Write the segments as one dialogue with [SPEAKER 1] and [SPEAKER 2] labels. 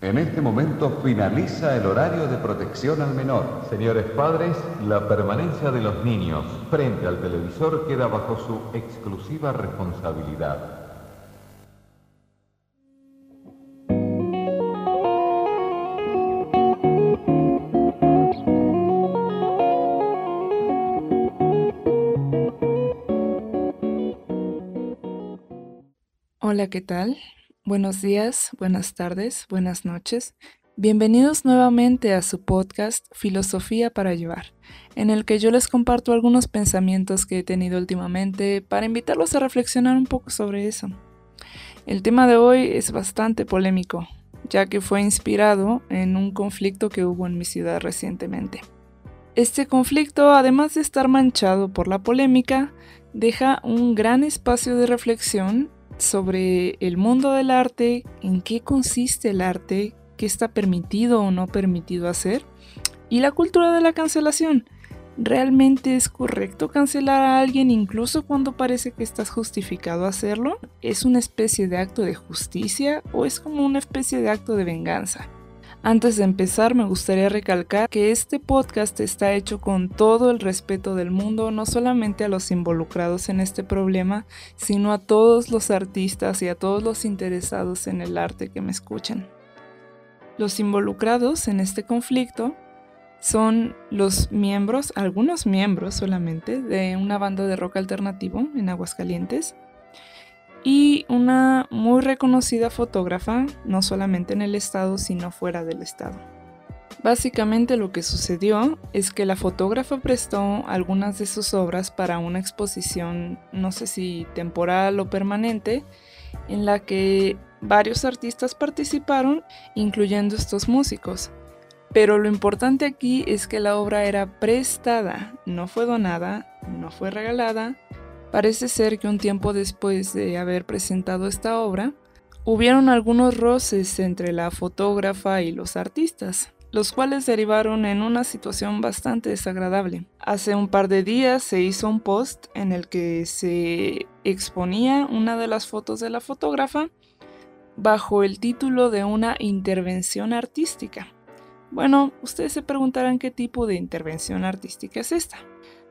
[SPEAKER 1] En este momento finaliza el horario de protección al menor.
[SPEAKER 2] Señores padres, la permanencia de los niños frente al televisor queda bajo su exclusiva responsabilidad.
[SPEAKER 3] Hola, ¿qué tal? Buenos días, buenas tardes, buenas noches. Bienvenidos nuevamente a su podcast Filosofía para Llevar, en el que yo les comparto algunos pensamientos que he tenido últimamente para invitarlos a reflexionar un poco sobre eso. El tema de hoy es bastante polémico, ya que fue inspirado en un conflicto que hubo en mi ciudad recientemente. Este conflicto, además de estar manchado por la polémica, deja un gran espacio de reflexión sobre el mundo del arte, en qué consiste el arte, qué está permitido o no permitido hacer, y la cultura de la cancelación. ¿Realmente es correcto cancelar a alguien incluso cuando parece que estás justificado a hacerlo? ¿Es una especie de acto de justicia o es como una especie de acto de venganza? Antes de empezar, me gustaría recalcar que este podcast está hecho con todo el respeto del mundo, no solamente a los involucrados en este problema, sino a todos los artistas y a todos los interesados en el arte que me escuchan. Los involucrados en este conflicto son los miembros, algunos miembros solamente, de una banda de rock alternativo en Aguascalientes, y una muy reconocida fotógrafa, no solamente en el estado, sino fuera del estado. Básicamente lo que sucedió es que la fotógrafa prestó algunas de sus obras para una exposición, no sé si temporal o permanente, en la que varios artistas participaron, incluyendo estos músicos. Pero lo importante aquí es que la obra era prestada, no fue donada, no fue regalada, Parece ser que un tiempo después de haber presentado esta obra, hubieron algunos roces entre la fotógrafa y los artistas, los cuales derivaron en una situación bastante desagradable. Hace un par de días se hizo un post en el que se exponía una de las fotos de la fotógrafa bajo el título de una intervención artística. Bueno, ustedes se preguntarán qué tipo de intervención artística es esta.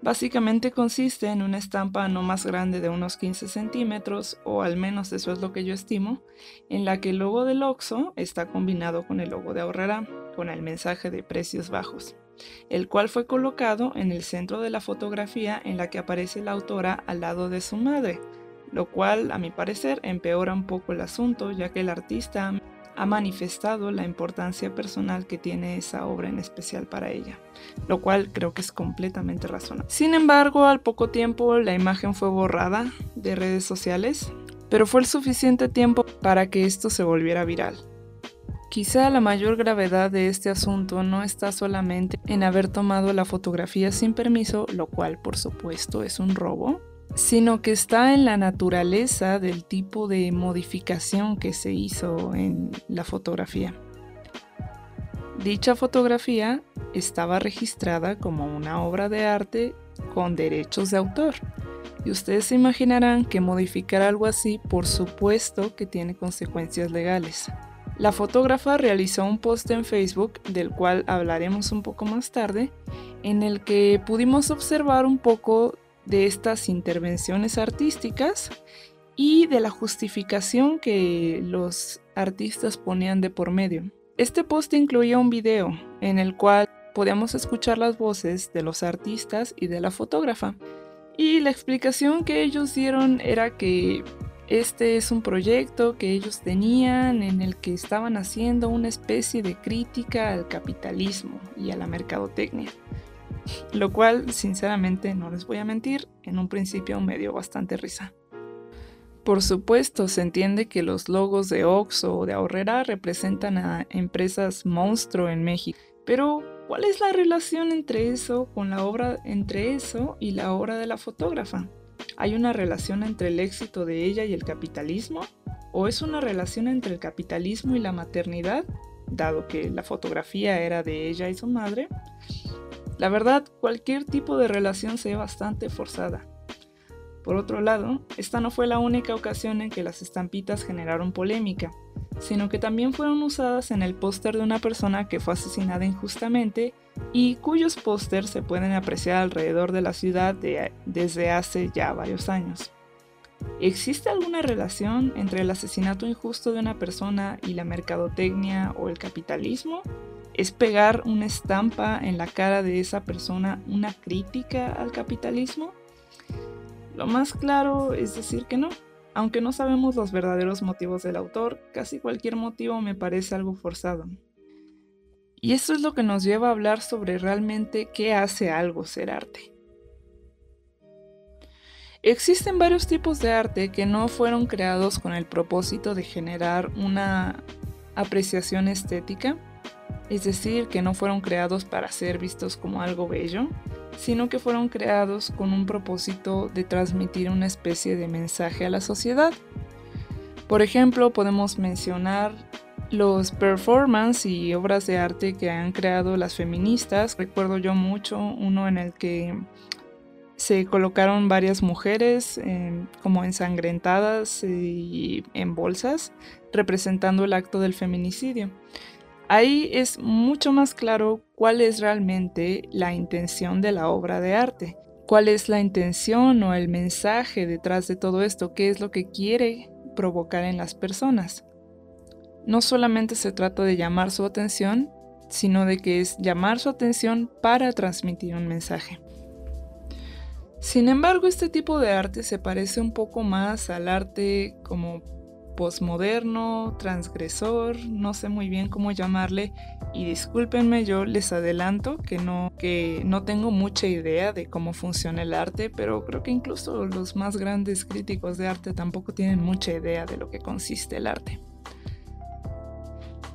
[SPEAKER 3] Básicamente consiste en una estampa no más grande de unos 15 centímetros, o al menos eso es lo que yo estimo, en la que el logo del OXO está combinado con el logo de Ahorrará, con el mensaje de precios bajos, el cual fue colocado en el centro de la fotografía en la que aparece la autora al lado de su madre, lo cual a mi parecer empeora un poco el asunto ya que el artista ha manifestado la importancia personal que tiene esa obra en especial para ella, lo cual creo que es completamente razonable. Sin embargo, al poco tiempo la imagen fue borrada de redes sociales, pero fue el suficiente tiempo para que esto se volviera viral. Quizá la mayor gravedad de este asunto no está solamente en haber tomado la fotografía sin permiso, lo cual por supuesto es un robo, sino que está en la naturaleza del tipo de modificación que se hizo en la fotografía. Dicha fotografía estaba registrada como una obra de arte con derechos de autor. Y ustedes se imaginarán que modificar algo así, por supuesto que tiene consecuencias legales. La fotógrafa realizó un post en Facebook, del cual hablaremos un poco más tarde, en el que pudimos observar un poco de estas intervenciones artísticas y de la justificación que los artistas ponían de por medio. Este post incluía un video en el cual podíamos escuchar las voces de los artistas y de la fotógrafa. Y la explicación que ellos dieron era que este es un proyecto que ellos tenían en el que estaban haciendo una especie de crítica al capitalismo y a la mercadotecnia. Lo cual, sinceramente, no les voy a mentir, en un principio me dio bastante risa. Por supuesto, se entiende que los logos de Oxxo o de Ahorrera representan a empresas monstruo en México, pero ¿cuál es la relación entre eso con la obra entre eso y la obra de la fotógrafa? ¿Hay una relación entre el éxito de ella y el capitalismo? ¿O es una relación entre el capitalismo y la maternidad, dado que la fotografía era de ella y su madre? La verdad, cualquier tipo de relación se ve bastante forzada. Por otro lado, esta no fue la única ocasión en que las estampitas generaron polémica, sino que también fueron usadas en el póster de una persona que fue asesinada injustamente y cuyos pósters se pueden apreciar alrededor de la ciudad desde hace ya varios años. ¿Existe alguna relación entre el asesinato injusto de una persona y la mercadotecnia o el capitalismo? ¿Es pegar una estampa en la cara de esa persona una crítica al capitalismo? Lo más claro es decir que no. Aunque no sabemos los verdaderos motivos del autor, casi cualquier motivo me parece algo forzado. Y esto es lo que nos lleva a hablar sobre realmente qué hace algo ser arte. Existen varios tipos de arte que no fueron creados con el propósito de generar una apreciación estética, es decir, que no fueron creados para ser vistos como algo bello, sino que fueron creados con un propósito de transmitir una especie de mensaje a la sociedad. Por ejemplo, podemos mencionar los performances y obras de arte que han creado las feministas. Recuerdo yo mucho uno en el que se colocaron varias mujeres como ensangrentadas y en bolsas, representando el acto del feminicidio. Ahí es mucho más claro cuál es realmente la intención de la obra de arte, cuál es la intención o el mensaje detrás de todo esto, qué es lo que quiere provocar en las personas. No solamente se trata de llamar su atención, sino de que es llamar su atención para transmitir un mensaje. Sin embargo, este tipo de arte se parece un poco más al arte como posmoderno, transgresor, no sé muy bien cómo llamarle y discúlpenme, yo les adelanto que no que no tengo mucha idea de cómo funciona el arte, pero creo que incluso los más grandes críticos de arte tampoco tienen mucha idea de lo que consiste el arte.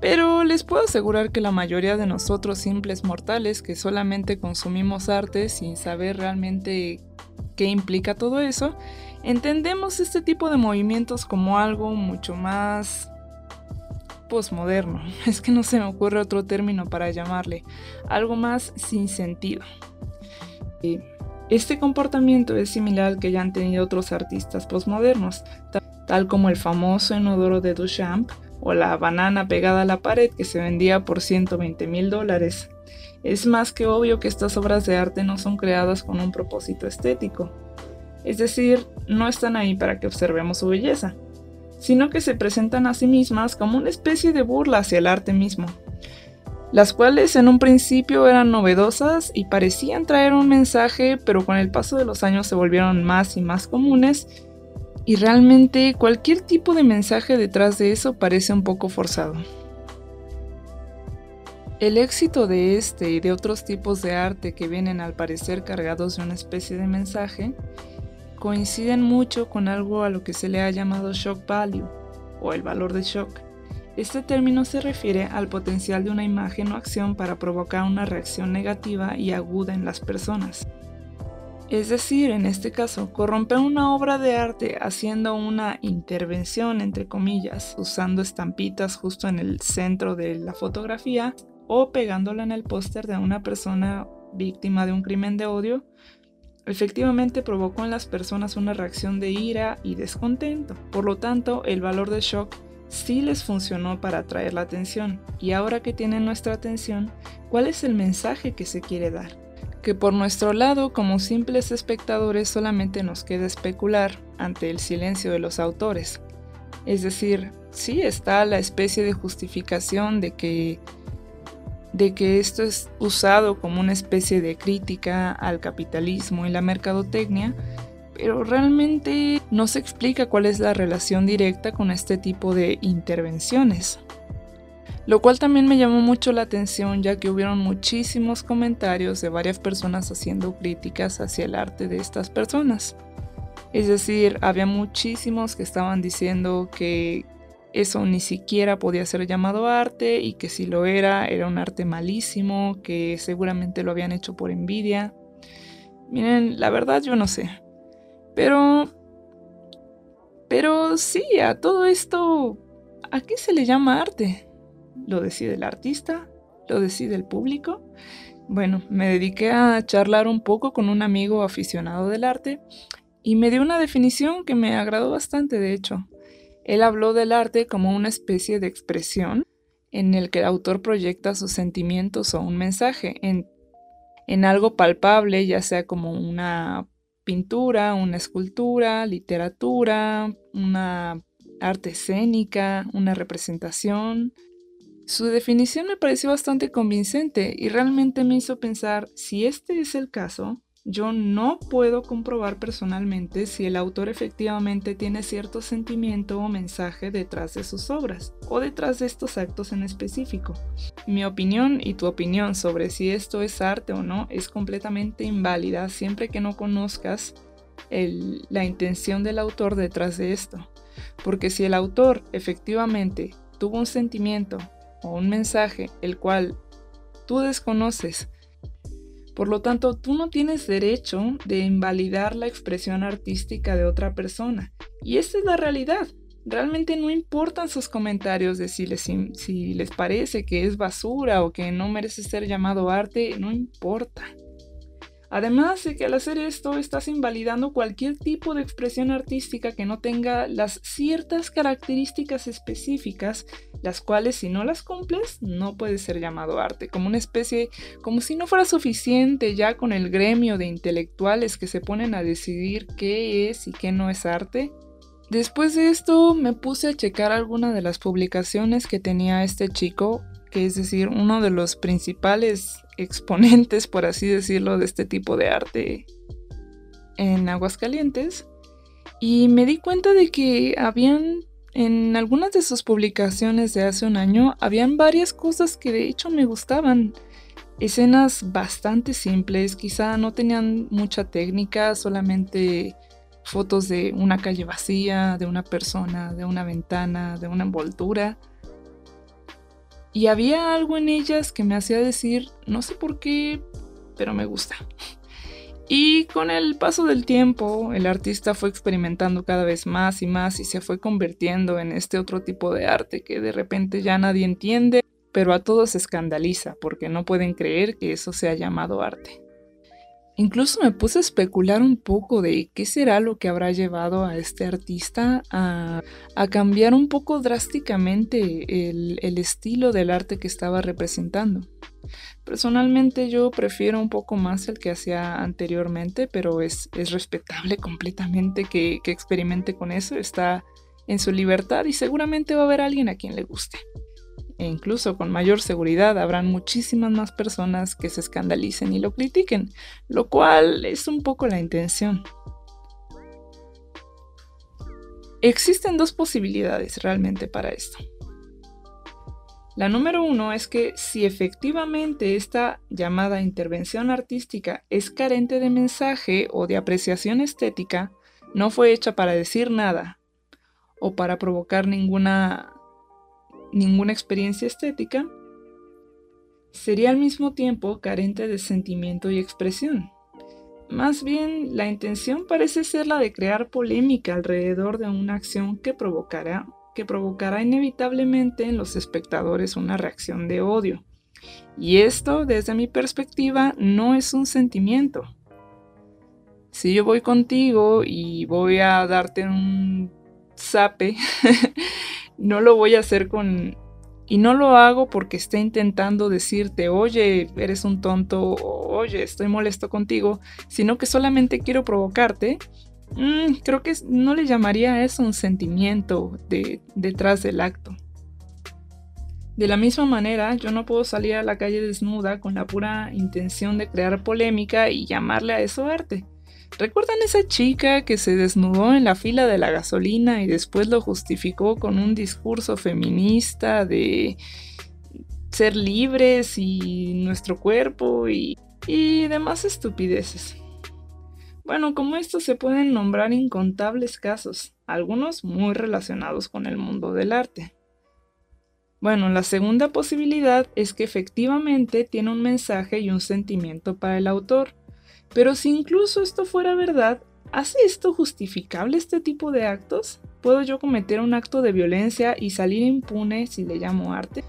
[SPEAKER 3] Pero les puedo asegurar que la mayoría de nosotros simples mortales que solamente consumimos arte sin saber realmente qué implica todo eso, entendemos este tipo de movimientos como algo mucho más posmoderno. Es que no se me ocurre otro término para llamarle, algo más sin sentido. Este comportamiento es similar al que ya han tenido otros artistas posmodernos, tal como el famoso inodoro de Duchamp o la banana pegada a la pared que se vendía por 120 mil dólares. Es más que obvio que estas obras de arte no son creadas con un propósito estético, es decir, no están ahí para que observemos su belleza, sino que se presentan a sí mismas como una especie de burla hacia el arte mismo, las cuales en un principio eran novedosas y parecían traer un mensaje, pero con el paso de los años se volvieron más y más comunes, y realmente cualquier tipo de mensaje detrás de eso parece un poco forzado. El éxito de este y de otros tipos de arte que vienen al parecer cargados de una especie de mensaje coinciden mucho con algo a lo que se le ha llamado shock value o el valor de shock. Este término se refiere al potencial de una imagen o acción para provocar una reacción negativa y aguda en las personas. Es decir, en este caso, corromper una obra de arte haciendo una intervención, entre comillas, usando estampitas justo en el centro de la fotografía o pegándola en el póster de una persona víctima de un crimen de odio, efectivamente provocó en las personas una reacción de ira y descontento. Por lo tanto, el valor de shock sí les funcionó para atraer la atención. Y ahora que tienen nuestra atención, ¿cuál es el mensaje que se quiere dar? Que por nuestro lado, como simples espectadores, solamente nos queda especular ante el silencio de los autores. Es decir, sí está la especie de justificación de que de que esto es usado como una especie de crítica al capitalismo y la mercadotecnia, pero realmente no se explica cuál es la relación directa con este tipo de intervenciones. Lo cual también me llamó mucho la atención ya que hubieron muchísimos comentarios de varias personas haciendo críticas hacia el arte de estas personas. Es decir, había muchísimos que estaban diciendo que eso ni siquiera podía ser llamado arte y que si lo era era un arte malísimo, que seguramente lo habían hecho por envidia. Miren, la verdad yo no sé. Pero... Pero sí, a todo esto, ¿a qué se le llama arte? ¿Lo decide el artista? ¿Lo decide el público? Bueno, me dediqué a charlar un poco con un amigo aficionado del arte y me dio una definición que me agradó bastante, de hecho. Él habló del arte como una especie de expresión en el que el autor proyecta sus sentimientos o un mensaje en, en algo palpable, ya sea como una pintura, una escultura, literatura, una arte escénica, una representación. Su definición me pareció bastante convincente y realmente me hizo pensar si este es el caso, yo no puedo comprobar personalmente si el autor efectivamente tiene cierto sentimiento o mensaje detrás de sus obras o detrás de estos actos en específico. Mi opinión y tu opinión sobre si esto es arte o no es completamente inválida siempre que no conozcas la intención del autor detrás de esto. Porque si el autor efectivamente tuvo un sentimiento o un mensaje el cual tú desconoces, por lo tanto, tú no tienes derecho de invalidar la expresión artística de otra persona. Y esa es la realidad. Realmente no importan sus comentarios de si les, si les parece que es basura o que no merece ser llamado arte, no importa. Además de que al hacer esto estás invalidando cualquier tipo de expresión artística que no tenga las ciertas características específicas, las cuales si no las cumples no puede ser llamado arte, como una especie, como si no fuera suficiente ya con el gremio de intelectuales que se ponen a decidir qué es y qué no es arte. Después de esto me puse a checar algunas de las publicaciones que tenía este chico, que es decir, uno de los principales exponentes, por así decirlo, de este tipo de arte en Aguascalientes. Y me di cuenta de que habían, en algunas de sus publicaciones de hace un año, habían varias cosas que de hecho me gustaban. Escenas bastante simples, quizá no tenían mucha técnica, solamente fotos de una calle vacía, de una persona, de una ventana, de una envoltura. Y había algo en ellas que me hacía decir, no sé por qué, pero me gusta. Y con el paso del tiempo, el artista fue experimentando cada vez más y más y se fue convirtiendo en este otro tipo de arte que de repente ya nadie entiende, pero a todos escandaliza porque no pueden creer que eso sea llamado arte. Incluso me puse a especular un poco de qué será lo que habrá llevado a este artista a, cambiar un poco drásticamente el, estilo del arte que estaba representando. Personalmente yo prefiero un poco más el que hacía anteriormente, pero es, respetable completamente que, que experimente con eso, está en su libertad y seguramente va a haber alguien a quien le guste e incluso con mayor seguridad habrán muchísimas más personas que se escandalicen y lo critiquen, lo cual es un poco la intención. Existen dos posibilidades realmente para esto. La número uno es que si efectivamente esta llamada intervención artística es carente de mensaje o de apreciación estética, no fue hecha para decir nada o para provocar ninguna ninguna experiencia estética, sería al mismo tiempo carente de sentimiento y expresión. Más bien, la intención parece ser la de crear polémica alrededor de una acción que provocará, que provocará inevitablemente en los espectadores una reacción de odio. Y esto, desde mi perspectiva, no es un sentimiento. Si yo voy contigo y voy a darte un zape no lo voy a hacer con... Y no lo hago porque esté intentando decirte, oye, eres un tonto, oye, estoy molesto contigo, sino que solamente quiero provocarte. Mm, creo que no le llamaría a eso un sentimiento de, detrás del acto. De la misma manera, yo no puedo salir a la calle desnuda con la pura intención de crear polémica y llamarle a eso arte. ¿Recuerdan esa chica que se desnudó en la fila de la gasolina y después lo justificó con un discurso feminista de ser libres y nuestro cuerpo y, y demás estupideces? Bueno, como esto se pueden nombrar incontables casos, algunos muy relacionados con el mundo del arte. Bueno, la segunda posibilidad es que efectivamente tiene un mensaje y un sentimiento para el autor, pero si incluso esto fuera verdad, ¿hace esto justificable este tipo de actos? ¿Puedo yo cometer un acto de violencia y salir impune si le llamo arte?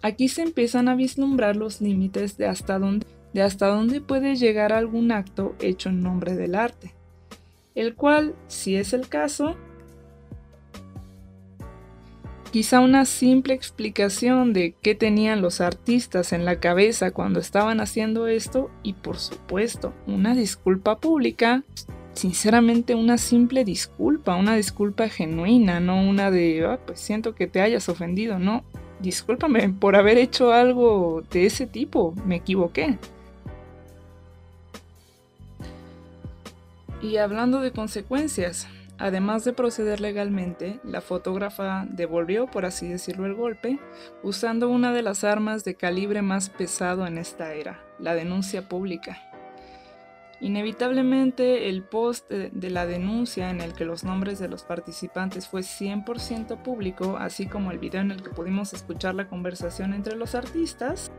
[SPEAKER 3] Aquí se empiezan a vislumbrar los límites de hasta dónde, de hasta dónde puede llegar algún acto hecho en nombre del arte. el cual, si es el caso, Quizá una simple explicación de qué tenían los artistas en la cabeza cuando estaban haciendo esto y por supuesto una disculpa pública, sinceramente una simple disculpa, una disculpa genuina, no una de, ah, pues siento que te hayas ofendido, no, discúlpame por haber hecho algo de ese tipo, me equivoqué. Y hablando de consecuencias, Además de proceder legalmente, la fotógrafa devolvió, por así decirlo, el golpe, usando una de las armas de calibre más pesado en esta era, la denuncia pública. Inevitablemente, el post de la denuncia en el que los nombres de los participantes fue 100% público, así como el video en el que pudimos escuchar la conversación entre los artistas,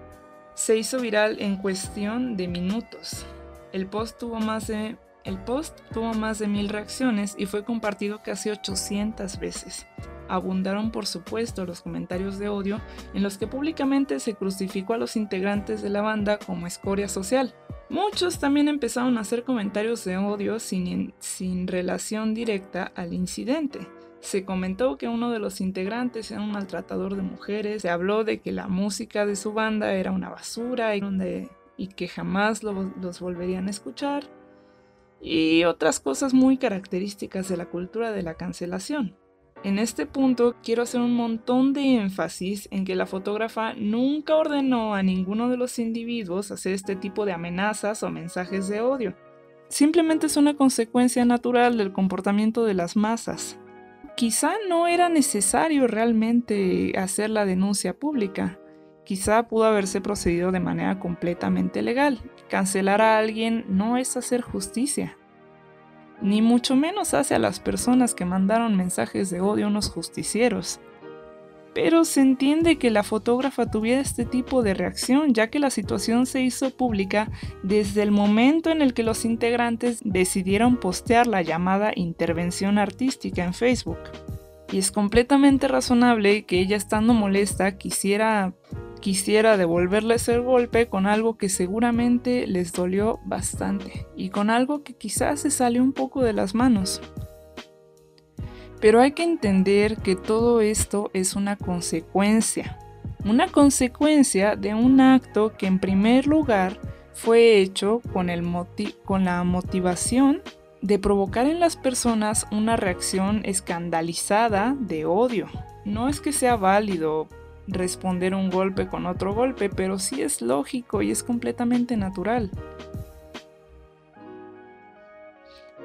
[SPEAKER 3] se hizo viral en cuestión de minutos. El post tuvo más de el post tuvo más de mil reacciones y fue compartido casi 800 veces. Abundaron por supuesto los comentarios de odio en los que públicamente se crucificó a los integrantes de la banda como escoria social. Muchos también empezaron a hacer comentarios de odio sin, relación directa al incidente. Se comentó que uno de los integrantes era un maltratador de mujeres, se habló de que la música de su banda era una basura y que jamás los volverían a escuchar y otras cosas muy características de la cultura de la cancelación. En este punto quiero hacer un montón de énfasis en que la fotógrafa nunca ordenó a ninguno de los individuos hacer este tipo de amenazas o mensajes de odio. Simplemente es una consecuencia natural del comportamiento de las masas. Quizá no era necesario realmente hacer la denuncia pública. Quizá pudo haberse procedido de manera completamente legal. Cancelar a alguien no es hacer justicia, ni mucho menos hace a las personas que mandaron mensajes de odio unos justicieros. Pero se entiende que la fotógrafa tuviera este tipo de reacción, ya que la situación se hizo pública desde el momento en el que los integrantes decidieron postear la llamada intervención artística en Facebook. Y es completamente razonable que ella estando molesta quisiera quisiera devolverles el golpe con algo que seguramente les dolió bastante y con algo que quizás se salió un poco de las manos. Pero hay que entender que todo esto es una consecuencia, una consecuencia de un acto que en primer lugar fue hecho con, el con la motivación de provocar en las personas una reacción escandalizada de odio. No es que sea válido responder un golpe con otro golpe, pero sí es lógico y es completamente natural.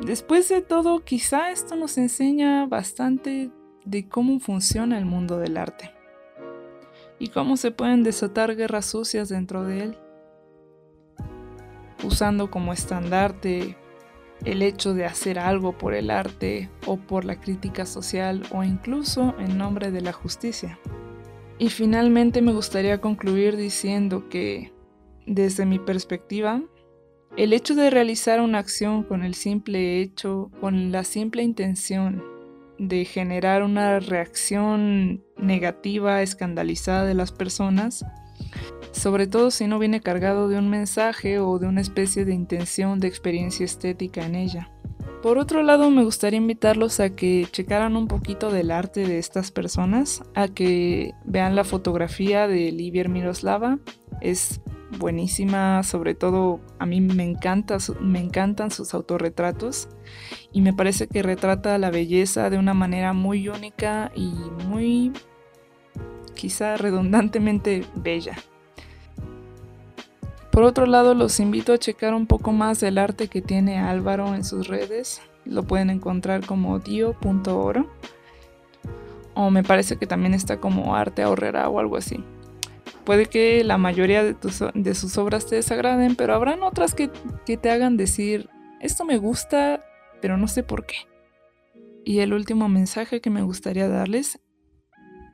[SPEAKER 3] Después de todo, quizá esto nos enseña bastante de cómo funciona el mundo del arte y cómo se pueden desatar guerras sucias dentro de él, usando como estandarte el hecho de hacer algo por el arte o por la crítica social o incluso en nombre de la justicia. Y finalmente me gustaría concluir diciendo que, desde mi perspectiva, el hecho de realizar una acción con el simple hecho, con la simple intención de generar una reacción negativa, escandalizada de las personas, sobre todo si no viene cargado de un mensaje o de una especie de intención de experiencia estética en ella. Por otro lado, me gustaría invitarlos a que checaran un poquito del arte de estas personas, a que vean la fotografía de Livier Miroslava. Es buenísima, sobre todo a mí me, encanta, me encantan sus autorretratos y me parece que retrata la belleza de una manera muy única y muy quizá redundantemente bella. Por otro lado, los invito a checar un poco más del arte que tiene Álvaro en sus redes. Lo pueden encontrar como dio.oro. O me parece que también está como arte ahorrera o algo así. Puede que la mayoría de, sus obras te desagraden, pero habrán otras que, que te hagan decir, esto me gusta, pero no sé por qué. Y el último mensaje que me gustaría darles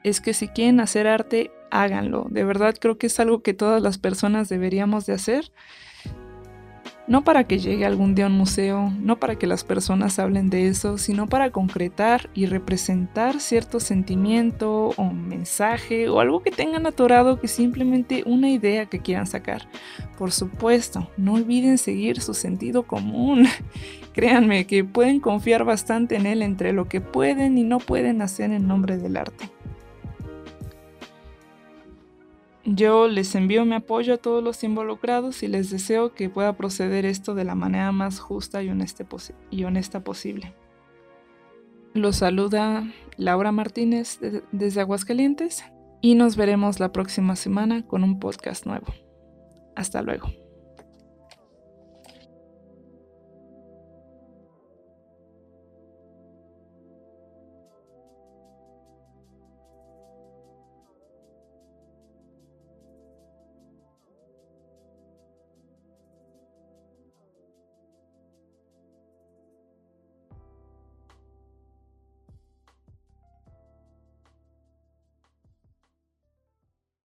[SPEAKER 3] es que si quieren hacer arte, háganlo. De verdad creo que es algo que todas las personas deberíamos de hacer. no para que llegue algún día a un museo, no para que las personas hablen de eso, sino para concretar y representar cierto sentimiento o mensaje o algo que tengan atorado que simplemente una idea que quieran sacar. Por supuesto, no olviden seguir su sentido común. Créanme que pueden confiar bastante en él entre lo que pueden y no pueden hacer en nombre del arte. Yo les envío mi apoyo a todos los involucrados y les deseo que pueda proceder esto de la manera más justa y honesta, posible. Los saluda Laura Martínez desde Aguascalientes y nos veremos la próxima semana con un podcast nuevo. Hasta luego.